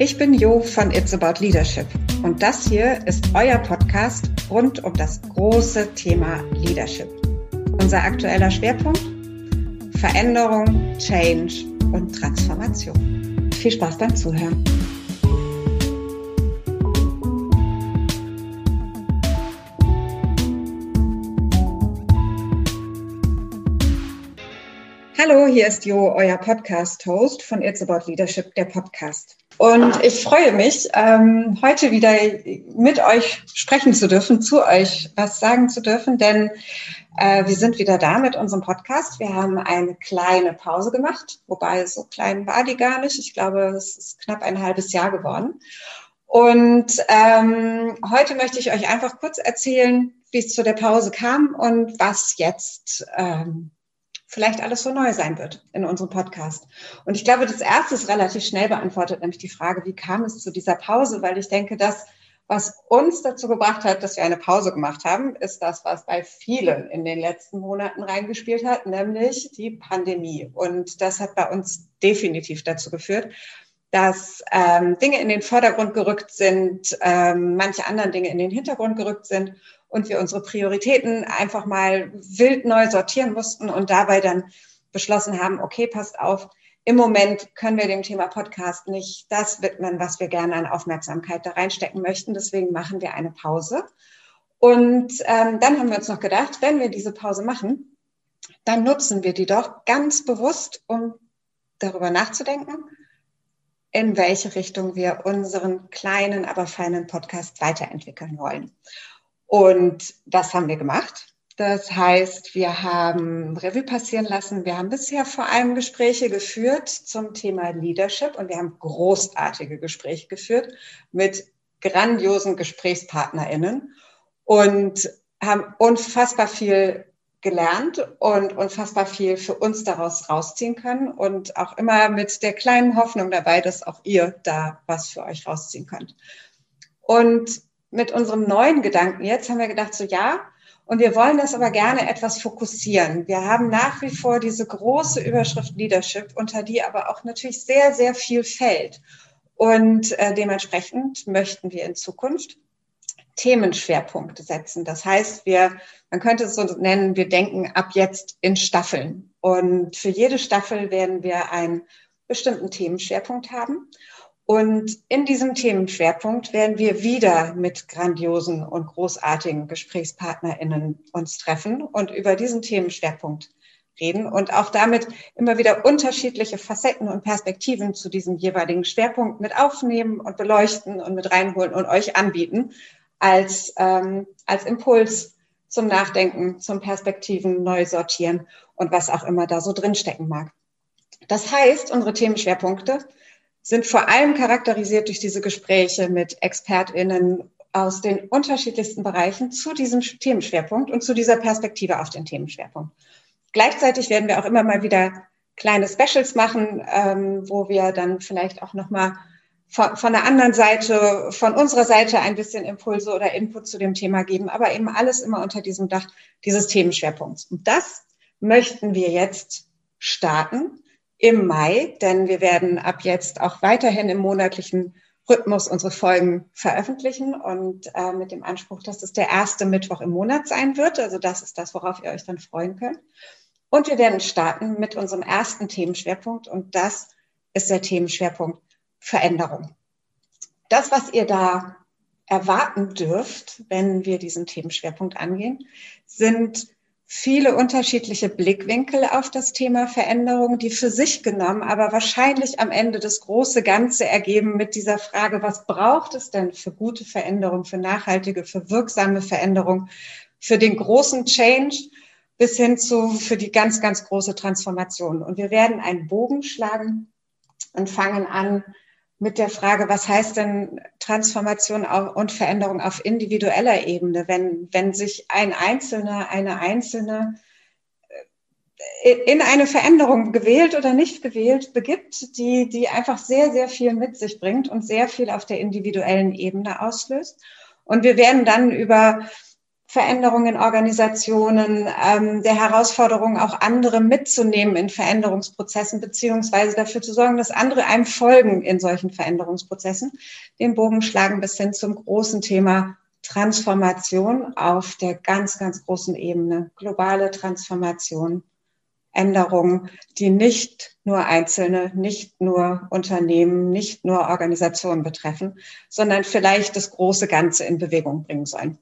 Ich bin Jo von It's About Leadership und das hier ist euer Podcast rund um das große Thema Leadership. Unser aktueller Schwerpunkt? Veränderung, Change und Transformation. Viel Spaß beim Zuhören. Hallo, hier ist Jo, euer Podcast-Host von It's About Leadership, der Podcast. Und ich freue mich, ähm, heute wieder mit euch sprechen zu dürfen, zu euch was sagen zu dürfen, denn äh, wir sind wieder da mit unserem Podcast. Wir haben eine kleine Pause gemacht, wobei so klein war die gar nicht. Ich glaube, es ist knapp ein halbes Jahr geworden. Und ähm, heute möchte ich euch einfach kurz erzählen, wie es zu der Pause kam und was jetzt ähm, vielleicht alles so neu sein wird in unserem Podcast. Und ich glaube, das erste ist relativ schnell beantwortet, nämlich die Frage, wie kam es zu dieser Pause? Weil ich denke, dass was uns dazu gebracht hat, dass wir eine Pause gemacht haben, ist das, was bei vielen in den letzten Monaten reingespielt hat, nämlich die Pandemie. Und das hat bei uns definitiv dazu geführt, dass ähm, Dinge in den Vordergrund gerückt sind, ähm, manche anderen Dinge in den Hintergrund gerückt sind und wir unsere Prioritäten einfach mal wild neu sortieren mussten und dabei dann beschlossen haben, okay, passt auf, im Moment können wir dem Thema Podcast nicht das widmen, was wir gerne an Aufmerksamkeit da reinstecken möchten. Deswegen machen wir eine Pause. Und ähm, dann haben wir uns noch gedacht, wenn wir diese Pause machen, dann nutzen wir die doch ganz bewusst, um darüber nachzudenken, in welche Richtung wir unseren kleinen, aber feinen Podcast weiterentwickeln wollen. Und das haben wir gemacht. Das heißt, wir haben Revue passieren lassen. Wir haben bisher vor allem Gespräche geführt zum Thema Leadership und wir haben großartige Gespräche geführt mit grandiosen GesprächspartnerInnen und haben unfassbar viel gelernt und unfassbar viel für uns daraus rausziehen können und auch immer mit der kleinen Hoffnung dabei, dass auch ihr da was für euch rausziehen könnt. Und mit unserem neuen Gedanken jetzt haben wir gedacht, so ja, und wir wollen das aber gerne etwas fokussieren. Wir haben nach wie vor diese große Überschrift Leadership, unter die aber auch natürlich sehr, sehr viel fällt. Und äh, dementsprechend möchten wir in Zukunft Themenschwerpunkte setzen. Das heißt, wir, man könnte es so nennen, wir denken ab jetzt in Staffeln. Und für jede Staffel werden wir einen bestimmten Themenschwerpunkt haben. Und in diesem Themenschwerpunkt werden wir wieder mit grandiosen und großartigen GesprächspartnerInnen uns treffen und über diesen Themenschwerpunkt reden und auch damit immer wieder unterschiedliche Facetten und Perspektiven zu diesem jeweiligen Schwerpunkt mit aufnehmen und beleuchten und mit reinholen und euch anbieten als, ähm, als Impuls zum Nachdenken, zum Perspektiven neu sortieren und was auch immer da so drinstecken mag. Das heißt, unsere Themenschwerpunkte sind vor allem charakterisiert durch diese Gespräche mit ExpertInnen aus den unterschiedlichsten Bereichen zu diesem Themenschwerpunkt und zu dieser Perspektive auf den Themenschwerpunkt. Gleichzeitig werden wir auch immer mal wieder kleine Specials machen, ähm, wo wir dann vielleicht auch nochmal von, von der anderen Seite, von unserer Seite ein bisschen Impulse oder Input zu dem Thema geben, aber eben alles immer unter diesem Dach dieses Themenschwerpunkts. Und das möchten wir jetzt starten im Mai, denn wir werden ab jetzt auch weiterhin im monatlichen Rhythmus unsere Folgen veröffentlichen und äh, mit dem Anspruch, dass es der erste Mittwoch im Monat sein wird. Also das ist das, worauf ihr euch dann freuen könnt. Und wir werden starten mit unserem ersten Themenschwerpunkt und das ist der Themenschwerpunkt Veränderung. Das, was ihr da erwarten dürft, wenn wir diesen Themenschwerpunkt angehen, sind viele unterschiedliche Blickwinkel auf das Thema Veränderung, die für sich genommen, aber wahrscheinlich am Ende das große Ganze ergeben mit dieser Frage, was braucht es denn für gute Veränderung, für nachhaltige, für wirksame Veränderung, für den großen Change bis hin zu für die ganz, ganz große Transformation. Und wir werden einen Bogen schlagen und fangen an mit der Frage, was heißt denn Transformation und Veränderung auf individueller Ebene, wenn, wenn sich ein Einzelner, eine Einzelne äh, in eine Veränderung gewählt oder nicht gewählt begibt, die, die einfach sehr, sehr viel mit sich bringt und sehr viel auf der individuellen Ebene auslöst. Und wir werden dann über Veränderungen in Organisationen, ähm, der Herausforderung, auch andere mitzunehmen in Veränderungsprozessen, beziehungsweise dafür zu sorgen, dass andere einem folgen in solchen Veränderungsprozessen, den Bogen schlagen bis hin zum großen Thema Transformation auf der ganz, ganz großen Ebene, globale Transformation, Änderungen, die nicht nur Einzelne, nicht nur Unternehmen, nicht nur Organisationen betreffen, sondern vielleicht das große Ganze in Bewegung bringen sollen.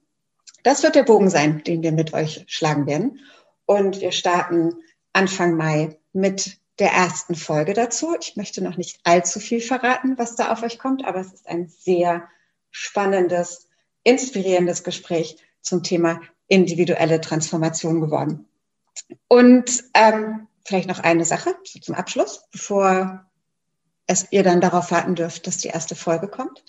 Das wird der Bogen sein, den wir mit euch schlagen werden. Und wir starten Anfang Mai mit der ersten Folge dazu. Ich möchte noch nicht allzu viel verraten, was da auf euch kommt, aber es ist ein sehr spannendes, inspirierendes Gespräch zum Thema individuelle Transformation geworden. Und ähm, vielleicht noch eine Sache zum Abschluss, bevor es ihr dann darauf warten dürft, dass die erste Folge kommt.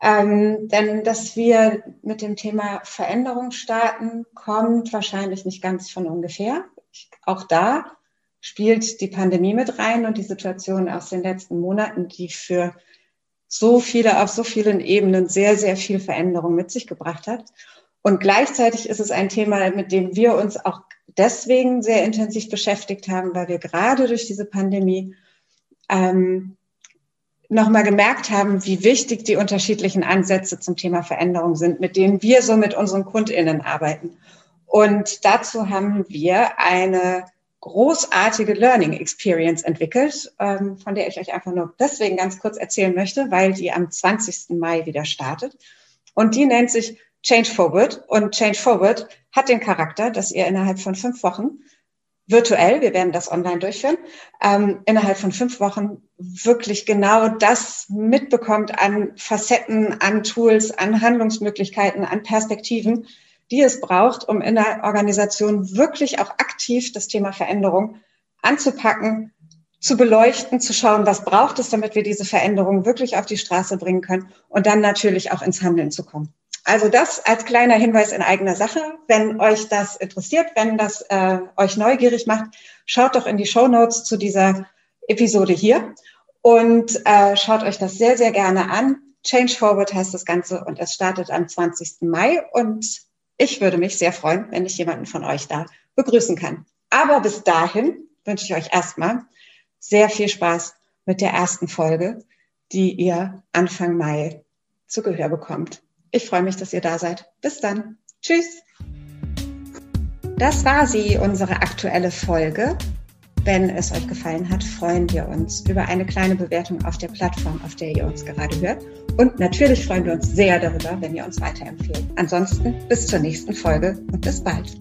Ähm, denn dass wir mit dem Thema Veränderung starten, kommt wahrscheinlich nicht ganz von ungefähr. Auch da spielt die Pandemie mit rein und die Situation aus den letzten Monaten, die für so viele auf so vielen Ebenen sehr, sehr viel Veränderung mit sich gebracht hat. Und gleichzeitig ist es ein Thema, mit dem wir uns auch deswegen sehr intensiv beschäftigt haben, weil wir gerade durch diese Pandemie ähm, nochmal gemerkt haben, wie wichtig die unterschiedlichen Ansätze zum Thema Veränderung sind, mit denen wir so mit unseren KundInnen arbeiten. Und dazu haben wir eine großartige Learning Experience entwickelt, ähm, von der ich euch einfach nur deswegen ganz kurz erzählen möchte, weil die am 20. Mai wieder startet. Und die nennt sich Change Forward. Und Change Forward hat den Charakter, dass ihr innerhalb von fünf Wochen virtuell, wir werden das online durchführen, ähm, innerhalb von fünf Wochen wirklich genau das mitbekommt an Facetten, an Tools, an Handlungsmöglichkeiten, an Perspektiven, die es braucht, um in der Organisation wirklich auch aktiv das Thema Veränderung anzupacken, zu beleuchten, zu schauen, was braucht es, damit wir diese Veränderung wirklich auf die Straße bringen können und dann natürlich auch ins Handeln zu kommen. Also das als kleiner Hinweis in eigener Sache. Wenn euch das interessiert, wenn das äh, euch neugierig macht, schaut doch in die Show Notes zu dieser Episode hier und äh, schaut euch das sehr, sehr gerne an. Change Forward heißt das Ganze und es startet am 20. Mai und ich würde mich sehr freuen, wenn ich jemanden von euch da begrüßen kann. Aber bis dahin wünsche ich euch erstmal sehr viel Spaß mit der ersten Folge, die ihr Anfang Mai zu Gehör bekommt. Ich freue mich, dass ihr da seid. Bis dann. Tschüss. Das war sie, unsere aktuelle Folge. Wenn es euch gefallen hat, freuen wir uns über eine kleine Bewertung auf der Plattform, auf der ihr uns gerade hört. Und natürlich freuen wir uns sehr darüber, wenn ihr uns weiterempfehlt. Ansonsten bis zur nächsten Folge und bis bald.